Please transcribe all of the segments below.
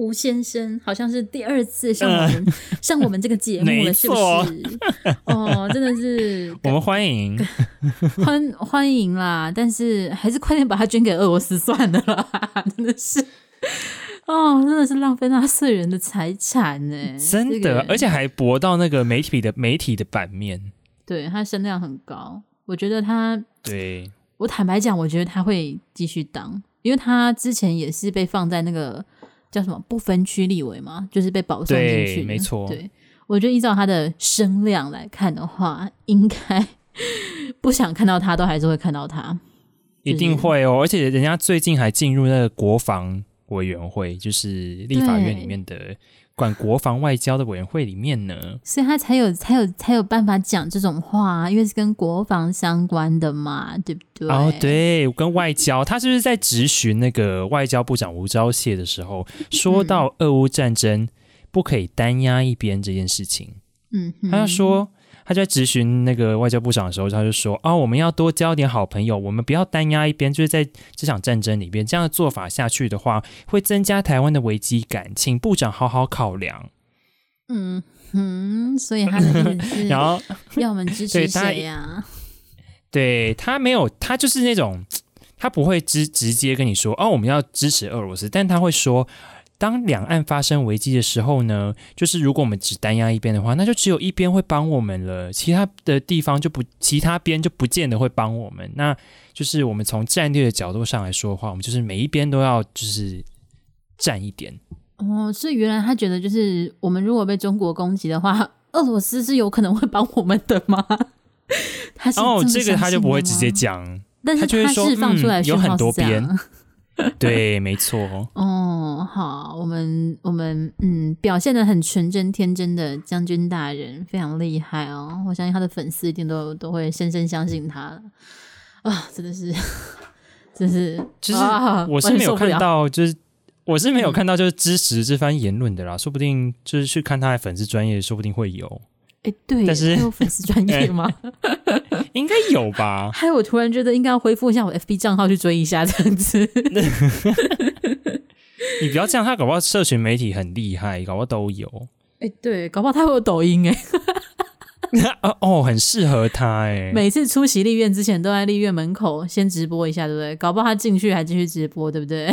吴先生好像是第二次上我们、呃、上我们这个节目了，是不是？哦，真的是 我们欢迎欢欢迎啦！但是还是快点把它捐给俄罗斯算了啦！真的是哦，真的是浪费纳税人的财产呢，真的，这个、而且还博到那个媒体的媒体的版面，对，他声量很高。我觉得他对我坦白讲，我觉得他会继续当，因为他之前也是被放在那个叫什么不分区立委嘛，就是被保送进去。没错。对，我觉得依照他的声量来看的话，应该不想看到他，都还是会看到他，一定会哦。而且人家最近还进入那个国防委员会，就是立法院里面的。管国防外交的委员会里面呢，所以他才有才有才有办法讲这种话，因为是跟国防相关的嘛，对不对？哦，对，跟外交，他是不是在质询那个外交部长吴钊燮的时候，说到俄乌战争不可以单压一边这件事情，嗯，他就说。他就在质询那个外交部长的时候，他就说：“哦，我们要多交点好朋友，我们不要单压一边。就是在这场战争里边，这样的做法下去的话，会增加台湾的危机感，请部长好好考量。”嗯嗯，所以他的意思是，然后要我们支持谁呀？对，他没有，他就是那种，他不会直直接跟你说：“哦，我们要支持俄罗斯。”但他会说。当两岸发生危机的时候呢，就是如果我们只单压一边的话，那就只有一边会帮我们了，其他的地方就不，其他边就不见得会帮我们。那就是我们从战略的角度上来说的话，我们就是每一边都要就是占一点。哦，所以原来他觉得就是我们如果被中国攻击的话，俄罗斯是有可能会帮我们的吗？他哦，这个他就不会直接讲，但是他释放出来、嗯、有很多边。对，没错。哦，好，我们我们嗯，表现的很纯真天真的将军大人非常厉害哦，我相信他的粉丝一定都都会深深相信他啊，真的是，真是，就是我是没有看到，就是我是没有看到就是支持这番言论的啦，嗯、说不定就是去看他的粉丝专业，说不定会有。哎，对，但是有粉丝专业吗？应该有吧。还有，我突然觉得应该要恢复一下我 FB 账号去追一下这样子。你不要这样，他搞不好社群媒体很厉害，搞不好都有。哎，对，搞不好他会有抖音哎。哦，很适合他哎！每次出席立院之前，都在立院门口先直播一下，对不对？搞不好他进去还继续直播，对不对？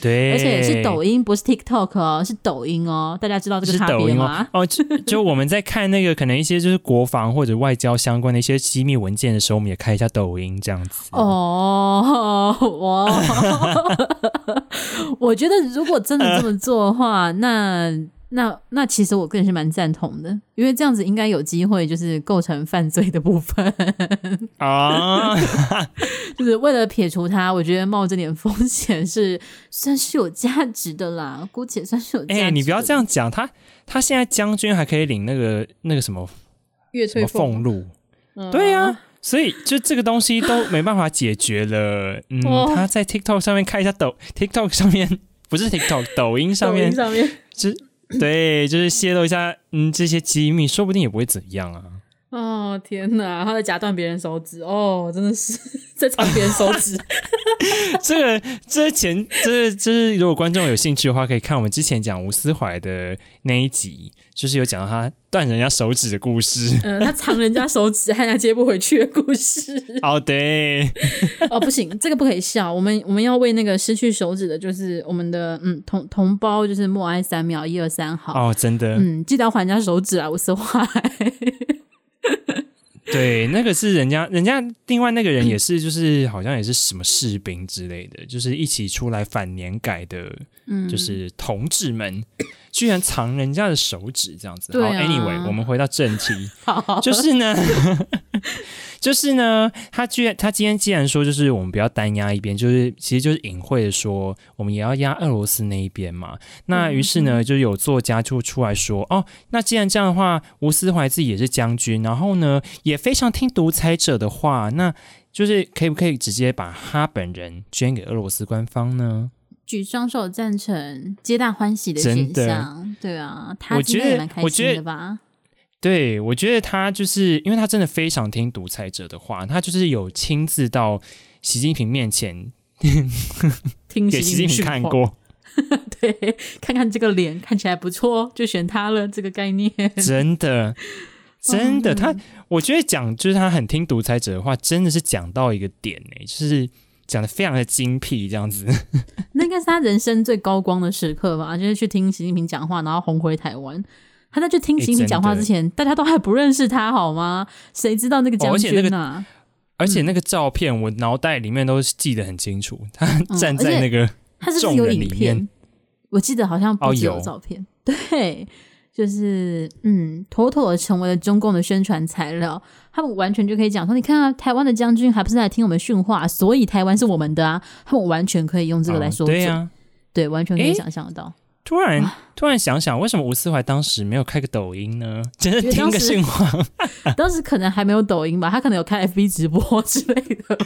对，而且是抖音，不是 TikTok 哦，是抖音哦。大家知道这个差别吗？哦，就就我们在看那个可能一些就是国防或者外交相关的一些机密文件的时候，我们也看一下抖音这样子。哦，哇！我觉得如果真的这么做的话，呃、那。那那其实我个人是蛮赞同的，因为这样子应该有机会就是构成犯罪的部分 啊，就是为了撇除他，我觉得冒这点风险是算是有价值的啦，姑且算是有价值。哎、欸，你不要这样讲，他他现在将军还可以领那个那个什么月翠俸禄，对呀、啊，所以就这个东西都没办法解决了。嗯，哦、他在 TikTok 上面看一下抖，TikTok 上面不是 TikTok，抖音上面上面对，就是泄露一下，嗯，这些机密，说不定也不会怎样啊。哦天哪，他在夹断别人手指，哦，真的是 在藏别人手指。这个，这前，这，这是如果观众有兴趣的话，可以看我们之前讲吴思怀的那一集，就是有讲到他断人家手指的故事。嗯、呃，他 藏人家手指，害人家接不回去的故事。哦，对。哦，不行，这个不可以笑。我们我们要为那个失去手指的，就是我们的嗯同同胞，就是默哀三秒，一二三，好。哦，真的。嗯，记得要还人家手指啊，吴思怀。对，那个是人家，人家另外那个人也是，就是好像也是什么士兵之类的，就是一起出来反年改的，就是同志们，居然藏人家的手指这样子。好，Anyway，我们回到正题，就是呢。就是呢，他居然他今天既然说，就是我们不要单压一边，就是其实就是隐晦的说，我们也要压俄罗斯那一边嘛。那于是呢，就有作家就出来说，哦，那既然这样的话，吴思怀自己也是将军，然后呢也非常听独裁者的话，那就是可以不可以直接把他本人捐给俄罗斯官方呢？举双手赞成，皆大欢喜的现象。对啊，他应该也蛮开心的吧？对，我觉得他就是因为他真的非常听独裁者的话，他就是有亲自到习近平面前 听给习近平看过，对，看看这个脸看起来不错，就选他了。这个概念真的 真的，他我觉得讲就是他很听独裁者的话，真的是讲到一个点呢，就是。讲的非常的精辟，这样子，那应该是他人生最高光的时刻吧？就是去听习近平讲话，然后红回台湾。他在去听习近平讲话之前，欸、大家都还不认识他，好吗？谁知道那个将军啊？而且那个照片，我脑袋里面都记得很清楚。嗯、他站在那个他是不是有影片？我记得好像不只有照片，哦、对。就是嗯，妥妥的成为了中共的宣传材料。他们完全就可以讲说，你看啊，台湾的将军还不是来听我们训话，所以台湾是我们的啊。他们完全可以用这个来说、哦，对呀、啊，对，完全可以想象得到。欸、突然突然想想，为什么吴思怀当时没有开个抖音呢？真是听个训话当，当时可能还没有抖音吧，他可能有开 FB 直播之类的。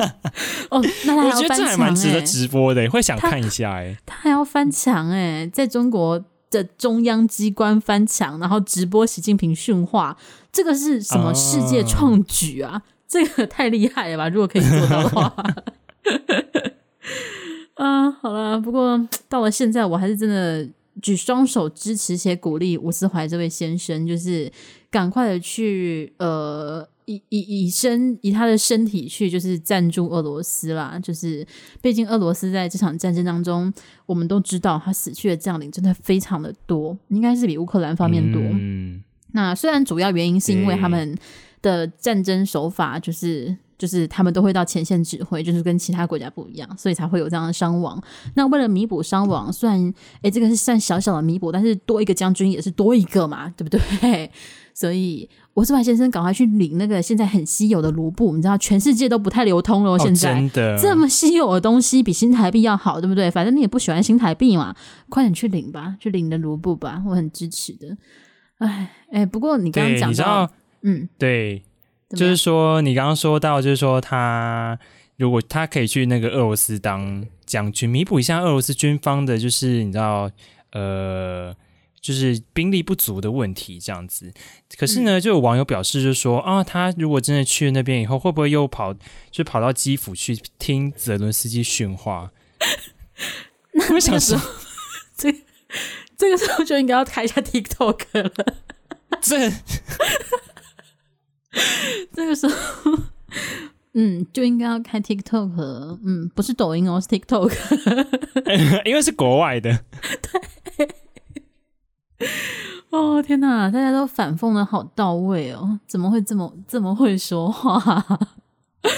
哦，那他还要翻墙、欸、我觉得这还蛮值得直播的，会想看一下哎。他还要翻墙哎，在中国。的中央机关翻墙，然后直播习近平训话，这个是什么世界创举啊？Uh... 这个太厉害了吧！如果可以做到的话，啊，好了。不过到了现在，我还是真的举双手支持且鼓励吴思怀这位先生，就是赶快的去呃。以以以身以他的身体去，就是赞助俄罗斯啦。就是毕竟俄罗斯在这场战争当中，我们都知道他死去的将领真的非常的多，应该是比乌克兰方面多。嗯。那虽然主要原因是因为他们的战争手法，就是就是他们都会到前线指挥，就是跟其他国家不一样，所以才会有这样的伤亡。那为了弥补伤亡，虽然诶这个是算小小的弥补，但是多一个将军也是多一个嘛，对不对？所以。吴斯怀先生，赶快去领那个现在很稀有的卢布，你知道全世界都不太流通了。哦，现在真的这么稀有的东西，比新台币要好，对不对？反正你也不喜欢新台币嘛，快点去领吧，去领你的卢布吧，我很支持的。哎哎，不过你刚刚讲到，嗯，对，就是说你刚刚说到，就是说他如果他可以去那个俄罗斯当将军，弥补一下俄罗斯军方的，就是你知道，呃。就是兵力不足的问题，这样子。可是呢，就有网友表示，就是说、嗯、啊，他如果真的去那边以后，会不会又跑，就跑到基辅去听泽伦斯基训话？那我想说，这这个时候就应该要开一下 TikTok 了。这 这个时候，嗯，就应该要开 TikTok 了。嗯，不是抖音哦，是 TikTok，因为是国外的。对。哦天哪，大家都反讽的好到位哦！怎么会这么这么会说话？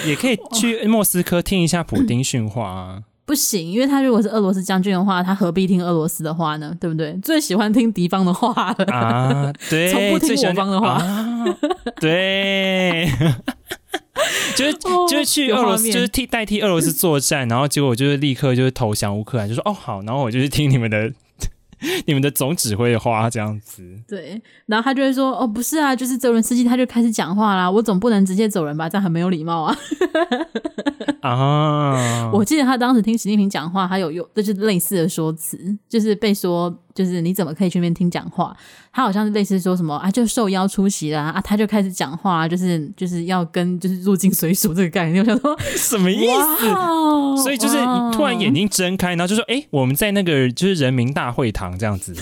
也可以去莫斯科听一下普丁训话啊。不行，因为他如果是俄罗斯将军的话，他何必听俄罗斯的话呢？对不对？最喜欢听敌方的话了啊！对，从不听我方的话。啊、对，就是就是去俄罗斯，就是替代替俄罗斯作战，然后结果就是立刻就是投降乌克兰，就说哦好，然后我就去听你们的。你们的总指挥的话这样子，对，然后他就会说：“哦，不是啊，就是泽伦斯基，他就开始讲话啦，我总不能直接走人吧，这样很没有礼貌啊。”啊，我记得他当时听习近平讲话，他有用，这就是类似的说辞，就是被说。就是你怎么可以去那边听讲话？他好像是类似说什么啊，就受邀出席啦啊，他就开始讲话，就是就是要跟就是入境随俗这个概念。我想说什么意思？所以就是你突然眼睛睁开，然后就说：“哎、欸，我们在那个就是人民大会堂这样子。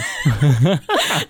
”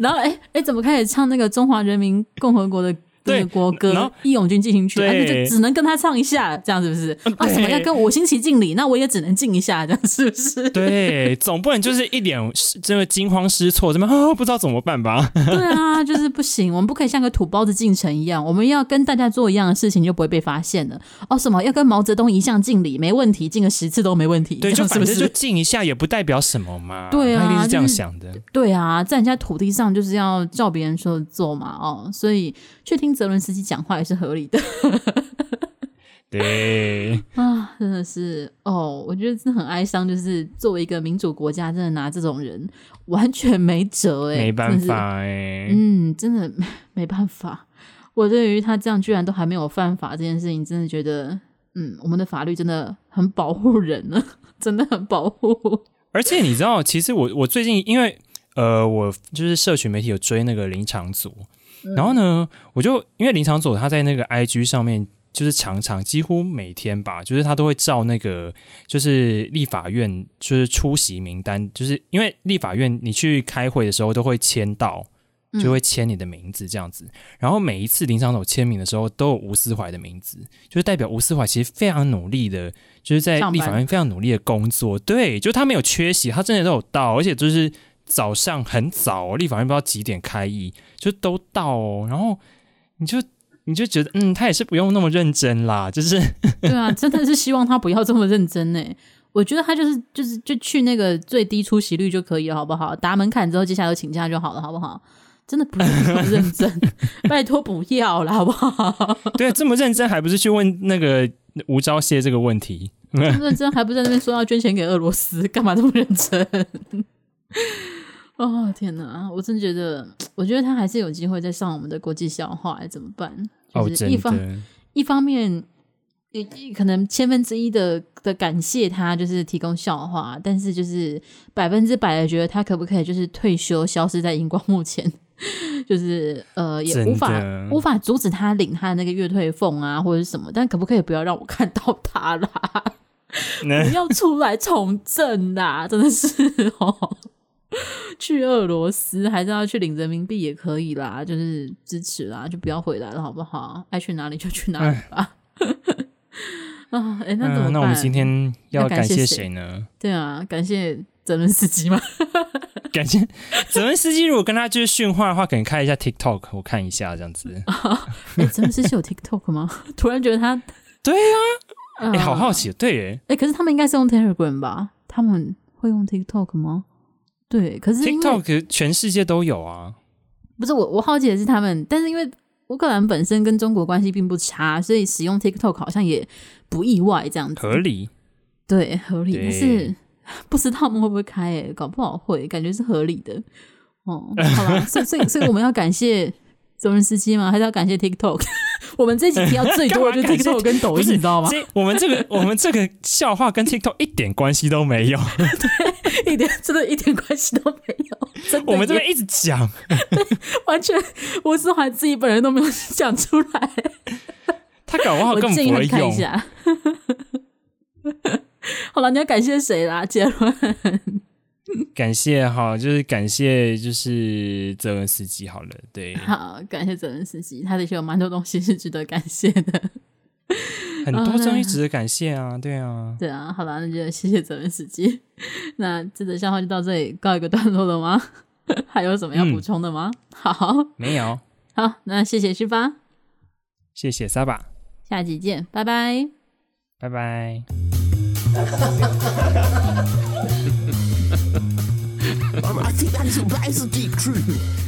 然后哎哎、欸欸，怎么开始唱那个中华人民共和国的？对国歌《义勇军进行曲》，那就只能跟他唱一下，这样是不是？啊，什么要跟五星旗敬礼？那我也只能敬一下，这样 是不是？对，总不能就是一脸这个惊慌失措，怎么啊？不知道怎么办吧？对啊，就是不行，我们不可以像个土包子进城一样，我们要跟大家做一样的事情，就不会被发现了。哦，什么要跟毛泽东一向敬礼？没问题，敬个十次都没问题。对，是不是？就敬一下也不代表什么嘛。对啊，他一定是这样想的。对啊，在人家土地上就是要照别人说的做嘛。哦，所以去听泽伦斯基讲话。也是合理的，对 啊，真的是哦，我觉得真的很哀伤，就是作为一个民主国家，真的拿这种人完全没辙哎，没办法哎，嗯，真的没办法。我对于他这样居然都还没有犯法这件事情，真的觉得嗯，我们的法律真的很保护人呢，真的很保护。而且你知道，其实我我最近因为呃，我就是社群媒体有追那个林昶佐，嗯、然后呢，我就因为林长佐他在那个 IG 上面。就是常常几乎每天吧，就是他都会照那个，就是立法院就是出席名单，就是因为立法院你去开会的时候都会签到，就会签你的名字这样子。嗯、然后每一次林长佐签名的时候，都有吴思怀的名字，就是代表吴思怀其实非常努力的，就是在立法院非常努力的工作。对，就他没有缺席，他真的都有到，而且就是早上很早，立法院不知道几点开议，就都到哦。然后你就。你就觉得，嗯，他也是不用那么认真啦，就是，对啊，真的是希望他不要这么认真呢。我觉得他就是，就是，就去那个最低出席率就可以了，好不好？达门槛之后，接下来就请假就好了，好不好？真的不用这么认真，拜托不要了，好不好？对，这么认真，还不是去问那个吴钊燮这个问题？认真，还不在那边说要捐钱给俄罗斯，干嘛这么认真？哦天哪！我真觉得，我觉得他还是有机会再上我们的国际笑话，怎么办？就是一方、哦、一方面，可能千分之一的的感谢他，就是提供笑话，但是就是百分之百的觉得他可不可以就是退休，消失在荧光幕前，就是呃也无法无法阻止他领他的那个月退俸啊，或者什么，但可不可以不要让我看到他啦？那不要出来从政啦！真的是哦。去俄罗斯还是要去领人民币也可以啦，就是支持啦，就不要回来了，好不好？爱去哪里就去哪里吧。啊，哎，那怎么办？嗯，那我们今天要感谢谁呢？对啊，感谢泽伦斯基吗？感谢泽伦斯基。如果跟他就是训话的话，可能开一下 TikTok，我看一下这样子。哎，泽伦斯基有 TikTok 吗？突然觉得他，对啊，哎，欸，好好奇，对，哎，可是他们应该是用 Telegram 吧？他们会用 TikTok 吗？对，可是 TikTok 全世界都有啊。不是我，我好奇的是他们，但是因为乌克兰本身跟中国关系并不差，所以使用 TikTok 好像也不意外，这样子合理。对，合理。但是 不知道他们会不会开、欸？诶搞不好会，感觉是合理的。哦，好吧，所以所以所以我们要感谢。泽伦斯基吗？还是要感谢 TikTok？我们这几天要最多的 就是 TikTok 跟抖音，你知道吗？我们这个 我们这个笑话跟 TikTok 一点关系都没有，对，一点真的一点关系都没有。真的我们这边一直讲，完全吴思怀自己本人都没有讲出来。他搞不好根本不会用。好了，你要感谢谁啦？结论。感谢哈，就是感谢就是泽文斯基好了，对，好感谢泽文斯基，他的确有蛮多东西是值得感谢的，很多东西值得感谢啊，对啊，对啊，好了，那就谢谢泽文斯基，那这则笑话就到这里告一个段落了吗？还有什么要补充的吗？嗯、好，没有，好，那谢谢旭发，谢谢沙巴，下集见，拜拜，拜拜。I think that is, that is a deep truth.